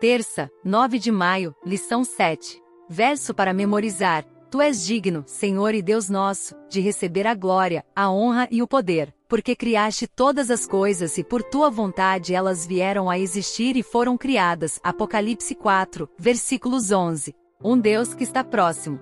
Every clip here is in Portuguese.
Terça, 9 de maio, lição 7. Verso para memorizar. Tu és digno, Senhor e Deus nosso, de receber a glória, a honra e o poder, porque criaste todas as coisas e por tua vontade elas vieram a existir e foram criadas. Apocalipse 4, versículos 11. Um Deus que está próximo.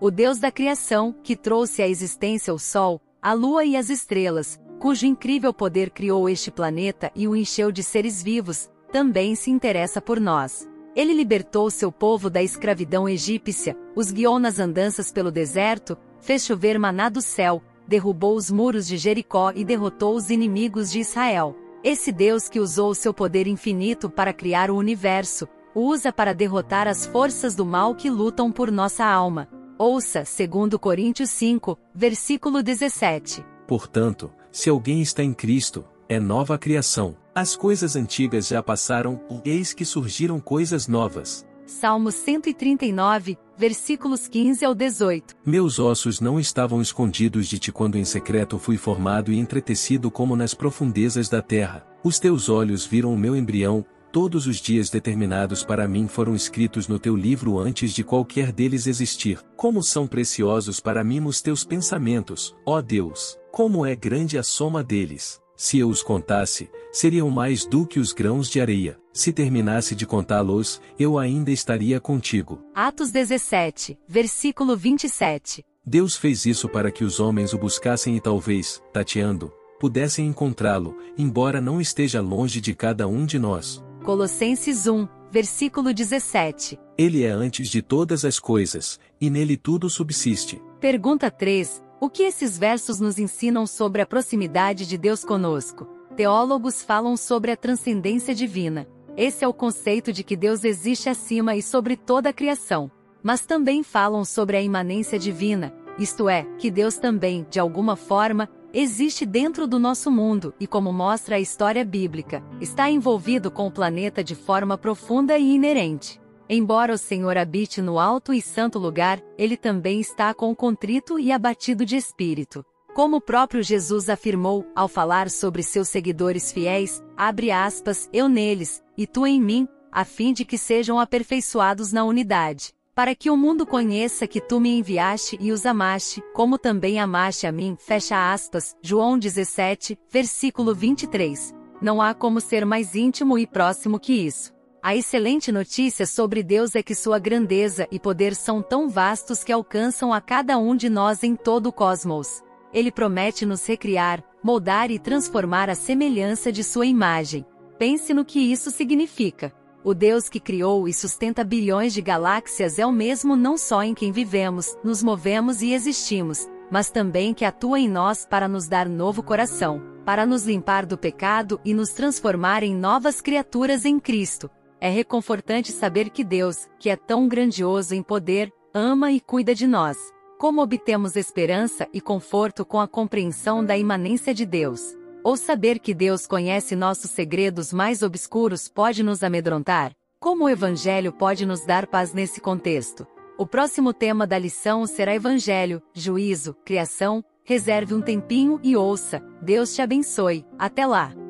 O Deus da criação, que trouxe à existência o sol, a lua e as estrelas, cujo incrível poder criou este planeta e o encheu de seres vivos, também se interessa por nós. Ele libertou seu povo da escravidão egípcia, os guiou nas andanças pelo deserto, fez chover maná do céu, derrubou os muros de Jericó e derrotou os inimigos de Israel. Esse Deus que usou seu poder infinito para criar o universo, o usa para derrotar as forças do mal que lutam por nossa alma. Ouça, 2 Coríntios 5, versículo 17. Portanto, se alguém está em Cristo, é nova criação. As coisas antigas já passaram, eis que surgiram coisas novas. Salmos 139, versículos 15 ao 18. Meus ossos não estavam escondidos de ti quando em secreto fui formado e entretecido como nas profundezas da terra. Os teus olhos viram o meu embrião, todos os dias determinados para mim foram escritos no teu livro antes de qualquer deles existir. Como são preciosos para mim os teus pensamentos, ó Deus, como é grande a soma deles. Se eu os contasse, seriam mais do que os grãos de areia. Se terminasse de contá-los, eu ainda estaria contigo. Atos 17, versículo 27. Deus fez isso para que os homens o buscassem e talvez, tateando, pudessem encontrá-lo, embora não esteja longe de cada um de nós. Colossenses 1, versículo 17. Ele é antes de todas as coisas, e nele tudo subsiste. Pergunta 3. O que esses versos nos ensinam sobre a proximidade de Deus conosco? Teólogos falam sobre a transcendência divina. Esse é o conceito de que Deus existe acima e sobre toda a criação. Mas também falam sobre a imanência divina, isto é, que Deus também, de alguma forma, existe dentro do nosso mundo e, como mostra a história bíblica, está envolvido com o planeta de forma profunda e inerente. Embora o Senhor habite no alto e santo lugar, ele também está com contrito e abatido de espírito. Como o próprio Jesus afirmou, ao falar sobre seus seguidores fiéis, abre aspas, eu neles, e tu em mim, a fim de que sejam aperfeiçoados na unidade. Para que o mundo conheça que tu me enviaste e os amaste, como também amaste a mim, fecha aspas, João 17, versículo 23. Não há como ser mais íntimo e próximo que isso. A excelente notícia sobre Deus é que sua grandeza e poder são tão vastos que alcançam a cada um de nós em todo o cosmos. Ele promete nos recriar, moldar e transformar a semelhança de sua imagem. Pense no que isso significa. O Deus que criou e sustenta bilhões de galáxias é o mesmo não só em quem vivemos, nos movemos e existimos, mas também que atua em nós para nos dar novo coração, para nos limpar do pecado e nos transformar em novas criaturas em Cristo. É reconfortante saber que Deus, que é tão grandioso em poder, ama e cuida de nós. Como obtemos esperança e conforto com a compreensão da imanência de Deus? Ou saber que Deus conhece nossos segredos mais obscuros pode nos amedrontar? Como o Evangelho pode nos dar paz nesse contexto? O próximo tema da lição será Evangelho, Juízo, Criação. Reserve um tempinho e ouça. Deus te abençoe. Até lá!